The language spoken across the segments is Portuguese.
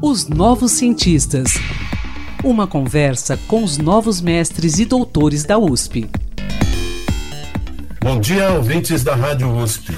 Os Novos Cientistas. Uma conversa com os novos mestres e doutores da USP. Bom dia, ouvintes da Rádio USP.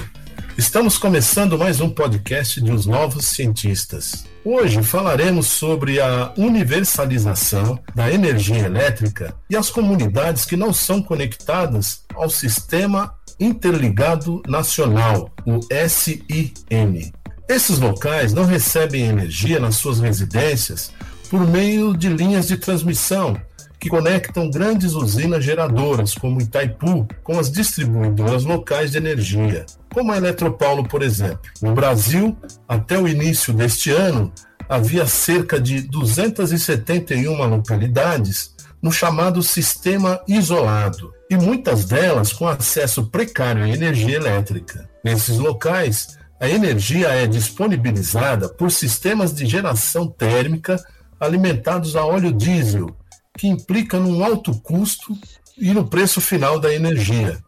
Estamos começando mais um podcast de Os Novos Cientistas. Hoje falaremos sobre a universalização da energia elétrica e as comunidades que não são conectadas ao Sistema Interligado Nacional, o SIN. Esses locais não recebem energia nas suas residências por meio de linhas de transmissão que conectam grandes usinas geradoras, como Itaipu, com as distribuidoras locais de energia, como a Eletropaulo, por exemplo. No Brasil, até o início deste ano, havia cerca de 271 localidades no chamado sistema isolado, e muitas delas com acesso precário à energia elétrica. Nesses locais, a energia é disponibilizada por sistemas de geração térmica alimentados a óleo diesel, que implica num alto custo e no preço final da energia.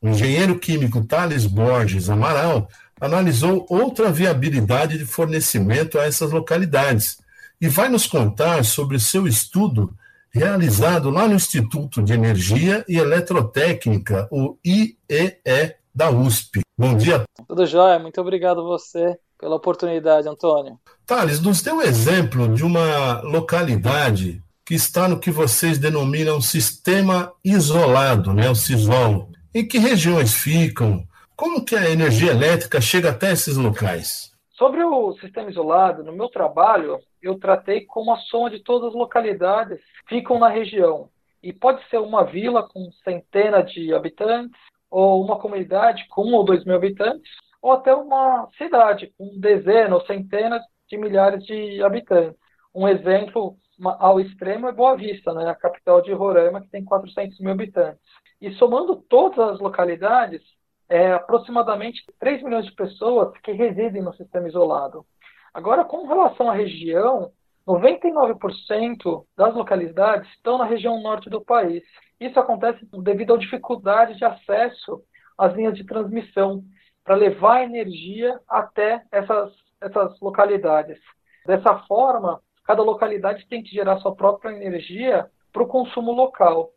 O engenheiro químico Thales Borges Amaral analisou outra viabilidade de fornecimento a essas localidades e vai nos contar sobre seu estudo realizado lá no Instituto de Energia e Eletrotécnica, o IEE da USP. Bom dia. Tudo jóia, muito obrigado a você pela oportunidade, Antônio. Thales, nos dê um exemplo de uma localidade que está no que vocês denominam sistema isolado, né, o CISOL. Em que regiões ficam? Como que a energia elétrica chega até esses locais? Sobre o sistema isolado, no meu trabalho, eu tratei como a soma de todas as localidades que ficam na região. E pode ser uma vila com centenas de habitantes, ou uma comunidade com um ou dois mil habitantes, ou até uma cidade com dezenas ou centenas de milhares de habitantes. Um exemplo ao extremo é Boa Vista, né, a capital de Roraima, que tem 400 mil habitantes. E somando todas as localidades, é aproximadamente 3 milhões de pessoas que residem no sistema isolado. Agora, com relação à região, 99% das localidades estão na região norte do país. Isso acontece devido à dificuldade de acesso às linhas de transmissão para levar energia até essas, essas localidades. Dessa forma, cada localidade tem que gerar sua própria energia para o consumo local.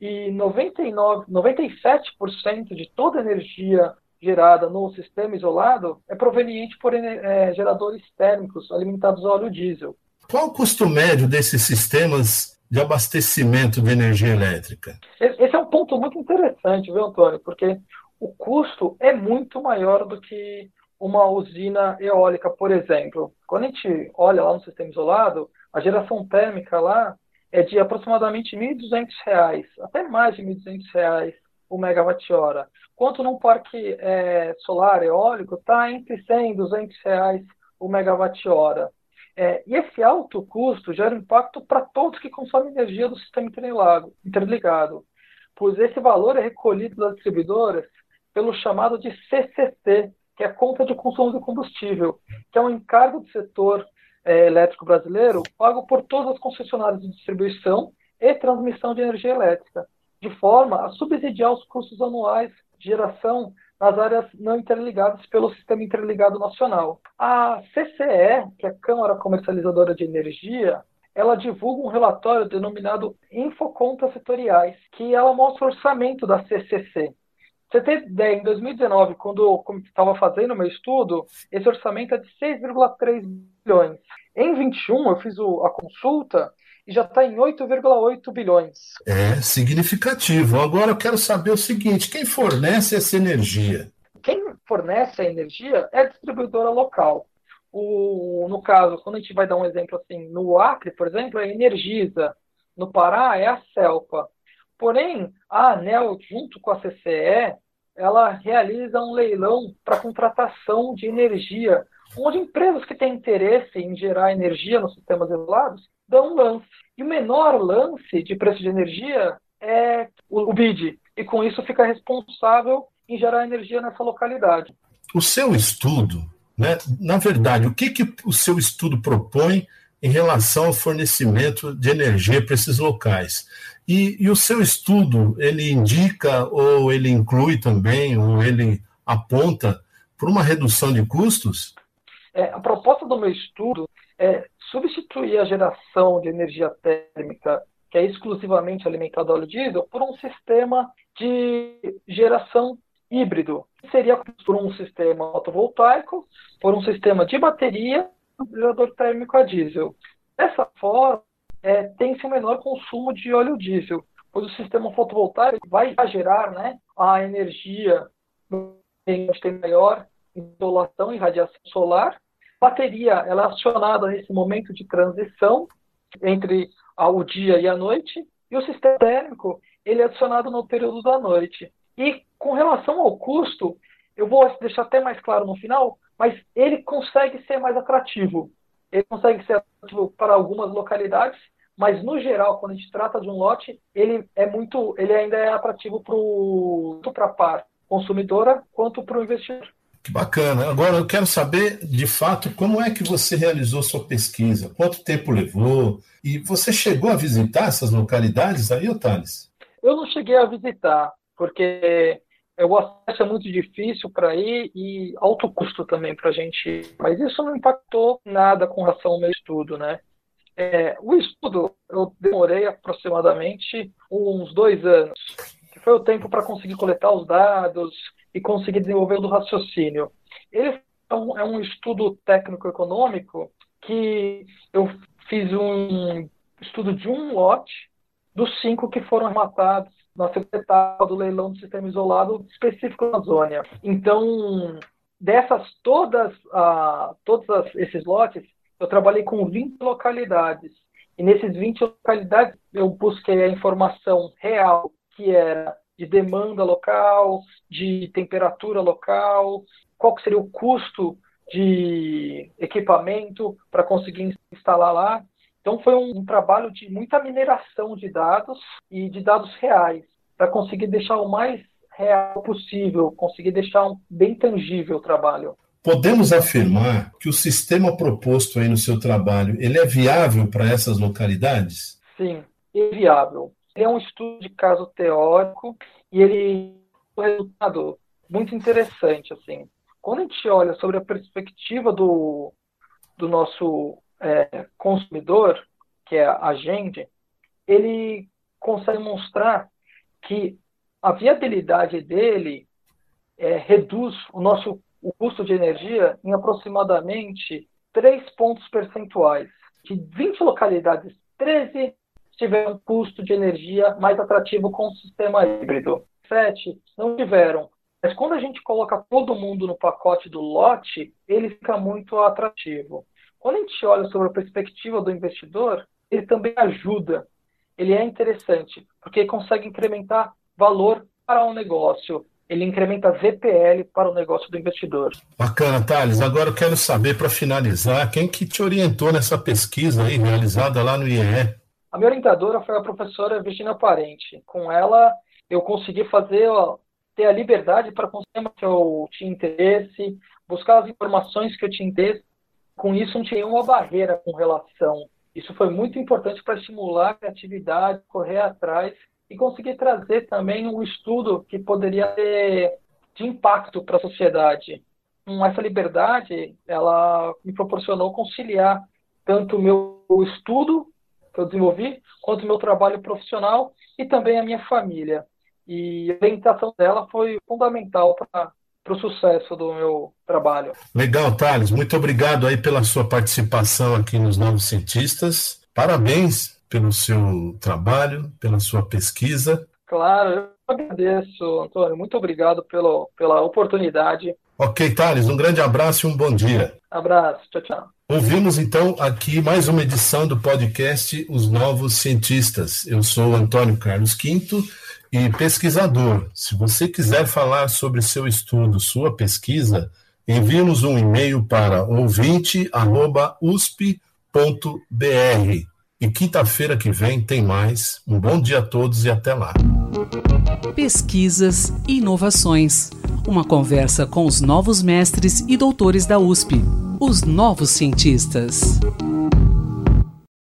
E 99, 97% de toda a energia gerada no sistema isolado é proveniente por é, geradores térmicos alimentados a óleo diesel. Qual o custo médio desses sistemas de abastecimento de energia elétrica? Esse é um ponto muito interessante, viu, Antônio? Porque o custo é muito maior do que uma usina eólica, por exemplo. Quando a gente olha lá no sistema isolado, a geração térmica lá é de aproximadamente R$ 1.200, até mais de R$ 1.200 o megawatt-hora. Quanto num parque é, solar eólico, está entre 100 e 200 reais o megawatt-hora. É, e esse alto custo gera impacto para todos que consomem energia do sistema interligado, pois esse valor é recolhido das distribuidoras pelo chamado de CCC, que é a conta de consumo de combustível, que é um encargo do setor é, elétrico brasileiro pago por todas as concessionárias de distribuição e transmissão de energia elétrica, de forma a subsidiar os custos anuais de geração nas áreas não interligadas pelo Sistema Interligado Nacional. A CCE, que é a Câmara Comercializadora de Energia, ela divulga um relatório denominado Infocontas Setoriais, que ela mostra o orçamento da CCC. Você tem ideia, em 2019, quando eu estava fazendo o meu estudo, esse orçamento é de 6,3 bilhões. Em 21, eu fiz a consulta e já está em 8,8 bilhões. É significativo. Agora eu quero saber o seguinte: quem fornece essa energia? Quem fornece a energia é a distribuidora local. O, no caso, quando a gente vai dar um exemplo assim, no Acre, por exemplo, é a Energisa. No Pará é a Celpa. Porém, a ANEL, junto com a CCE, ela realiza um leilão para contratação de energia, onde empresas que têm interesse em gerar energia nos sistemas isolados dão um lance. E o menor lance de preço de energia é o BID, e com isso fica responsável em gerar energia nessa localidade. O seu estudo, né, na verdade, o que, que o seu estudo propõe em relação ao fornecimento de energia para esses locais? E, e, o seu estudo, ele indica ou ele inclui também, ou ele aponta para uma redução de custos? É, a proposta do meu estudo é substituir a geração de energia térmica que é exclusivamente alimentado a óleo diesel, por um sistema de geração híbrido. Seria por um sistema fotovoltaico, por um sistema de bateria, um gerador térmico a diesel. Dessa forma, é, tem-se um menor consumo de óleo diesel, pois o sistema fotovoltaico vai gerar né, a energia onde tem maior insolação e radiação solar. Bateria ela é acionada nesse momento de transição entre o dia e a noite, e o sistema térmico ele é adicionado no período da noite. E com relação ao custo, eu vou deixar até mais claro no final, mas ele consegue ser mais atrativo. Ele consegue ser atrativo para algumas localidades, mas no geral, quando a gente trata de um lote, ele é muito, ele ainda é atrativo para a par consumidora quanto para o investidor. Que bacana. Agora eu quero saber, de fato, como é que você realizou sua pesquisa? Quanto tempo levou? E você chegou a visitar essas localidades aí, Otales? Eu não cheguei a visitar, porque o acesso é muito difícil para ir e alto custo também para a gente ir. Mas isso não impactou nada com relação ao meu estudo, né? É, o estudo eu demorei aproximadamente uns dois anos, que foi o tempo para conseguir coletar os dados, e conseguir desenvolver o do raciocínio. Ele é um, é um estudo técnico-econômico que eu fiz um estudo de um lote dos cinco que foram arrematados na segunda etapa do leilão do sistema isolado específico na Amazônia. Então, dessas todas, uh, todos esses lotes, eu trabalhei com 20 localidades. E nesses 20 localidades, eu busquei a informação real, que era de demanda local, de temperatura local, qual que seria o custo de equipamento para conseguir instalar lá. Então foi um, um, trabalho de muita mineração de dados e de dados reais para conseguir deixar o mais real possível, conseguir deixar um, bem tangível o trabalho. Podemos afirmar que o sistema proposto aí no seu trabalho, ele é viável para essas localidades? Sim, é viável é um estudo de caso teórico e ele o resultado muito interessante assim. Quando a gente olha sobre a perspectiva do, do nosso é, consumidor, que é a gente, ele consegue mostrar que a viabilidade dele é, reduz o nosso o custo de energia em aproximadamente 3 pontos percentuais. De 20 localidades, 13 tiveram um custo de energia mais atrativo com o sistema híbrido. Sete não tiveram. Mas quando a gente coloca todo mundo no pacote do lote, ele fica muito atrativo. Quando a gente olha sobre a perspectiva do investidor, ele também ajuda. Ele é interessante, porque consegue incrementar valor para o um negócio. Ele incrementa VPL para o negócio do investidor. Bacana, Thales. Agora eu quero saber, para finalizar, quem que te orientou nessa pesquisa aí, realizada lá no IEE? A minha orientadora foi a professora Virginia Parente. Com ela, eu consegui fazer, ó, ter a liberdade para conseguir que eu tinha interesse, buscar as informações que eu tinha interesse. Com isso, não tinha nenhuma barreira com relação. Isso foi muito importante para estimular a criatividade, correr atrás e conseguir trazer também um estudo que poderia ter de impacto para a sociedade. Com essa liberdade, ela me proporcionou conciliar tanto o meu estudo que eu desenvolvi, quanto o meu trabalho profissional e também a minha família. E a orientação dela foi fundamental para para o sucesso do meu trabalho. Legal, Thales. Muito obrigado aí pela sua participação aqui nos Novos Cientistas. Parabéns pelo seu trabalho, pela sua pesquisa. Claro, eu agradeço, Antônio. Muito obrigado pelo, pela oportunidade. Ok, Thales, um grande abraço e um bom dia. Abraço, tchau, tchau. Ouvimos então aqui mais uma edição do podcast Os Novos Cientistas. Eu sou Antônio Carlos Quinto e pesquisador. Se você quiser falar sobre seu estudo, sua pesquisa, envie-nos um e-mail para ouvinte@usp.br. E quinta-feira que vem tem mais. Um bom dia a todos e até lá. Pesquisas e inovações. Uma conversa com os novos mestres e doutores da USP os novos cientistas.